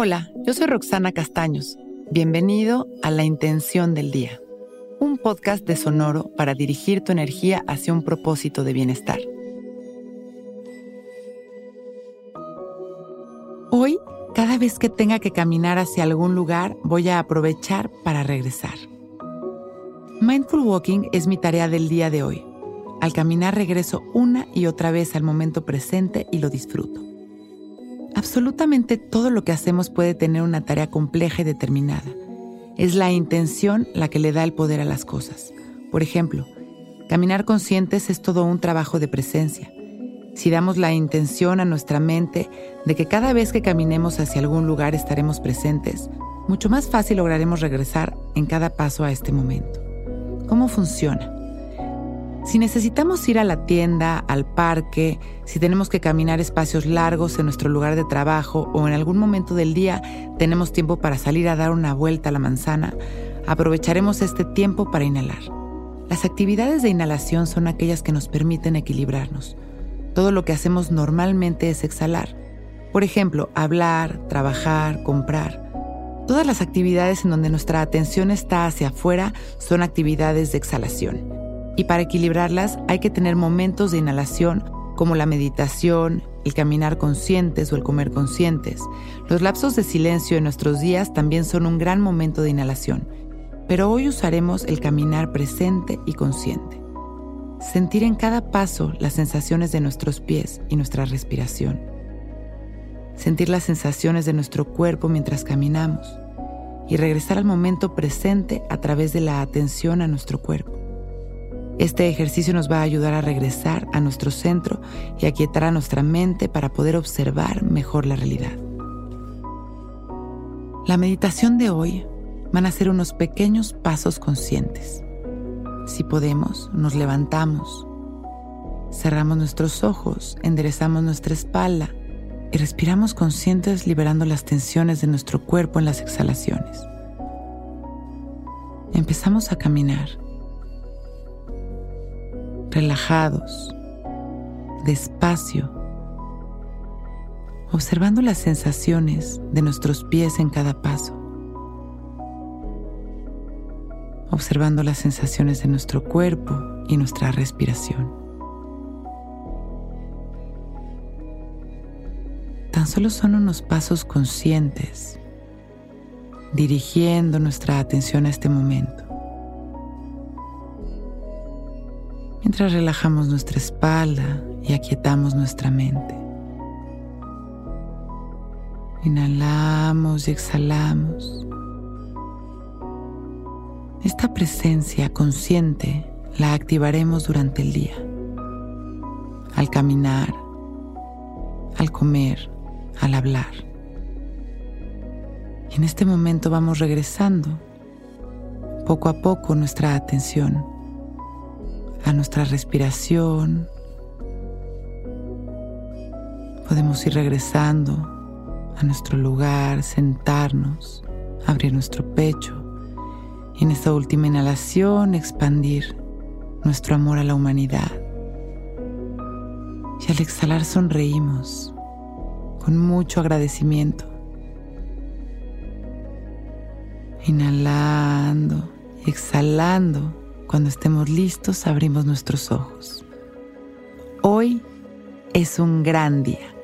Hola, yo soy Roxana Castaños. Bienvenido a La Intención del Día, un podcast de Sonoro para dirigir tu energía hacia un propósito de bienestar. Hoy, cada vez que tenga que caminar hacia algún lugar, voy a aprovechar para regresar. Mindful Walking es mi tarea del día de hoy. Al caminar regreso una y otra vez al momento presente y lo disfruto. Absolutamente todo lo que hacemos puede tener una tarea compleja y determinada. Es la intención la que le da el poder a las cosas. Por ejemplo, caminar conscientes es todo un trabajo de presencia. Si damos la intención a nuestra mente de que cada vez que caminemos hacia algún lugar estaremos presentes, mucho más fácil lograremos regresar en cada paso a este momento. ¿Cómo funciona? Si necesitamos ir a la tienda, al parque, si tenemos que caminar espacios largos en nuestro lugar de trabajo o en algún momento del día tenemos tiempo para salir a dar una vuelta a la manzana, aprovecharemos este tiempo para inhalar. Las actividades de inhalación son aquellas que nos permiten equilibrarnos. Todo lo que hacemos normalmente es exhalar. Por ejemplo, hablar, trabajar, comprar. Todas las actividades en donde nuestra atención está hacia afuera son actividades de exhalación y para equilibrarlas hay que tener momentos de inhalación como la meditación, el caminar conscientes o el comer conscientes. Los lapsos de silencio en nuestros días también son un gran momento de inhalación, pero hoy usaremos el caminar presente y consciente. Sentir en cada paso las sensaciones de nuestros pies y nuestra respiración. Sentir las sensaciones de nuestro cuerpo mientras caminamos y regresar al momento presente a través de la atención a nuestro cuerpo. Este ejercicio nos va a ayudar a regresar a nuestro centro y a quietar a nuestra mente para poder observar mejor la realidad. La meditación de hoy van a ser unos pequeños pasos conscientes. Si podemos, nos levantamos, cerramos nuestros ojos, enderezamos nuestra espalda y respiramos conscientes liberando las tensiones de nuestro cuerpo en las exhalaciones. Empezamos a caminar relajados, despacio, observando las sensaciones de nuestros pies en cada paso, observando las sensaciones de nuestro cuerpo y nuestra respiración. Tan solo son unos pasos conscientes, dirigiendo nuestra atención a este momento. Mientras relajamos nuestra espalda y aquietamos nuestra mente. Inhalamos y exhalamos. Esta presencia consciente la activaremos durante el día, al caminar, al comer, al hablar. Y en este momento vamos regresando poco a poco nuestra atención a nuestra respiración. Podemos ir regresando a nuestro lugar, sentarnos, abrir nuestro pecho y en esta última inhalación expandir nuestro amor a la humanidad. Y al exhalar sonreímos con mucho agradecimiento. Inhalando, exhalando cuando estemos listos, abrimos nuestros ojos. Hoy es un gran día.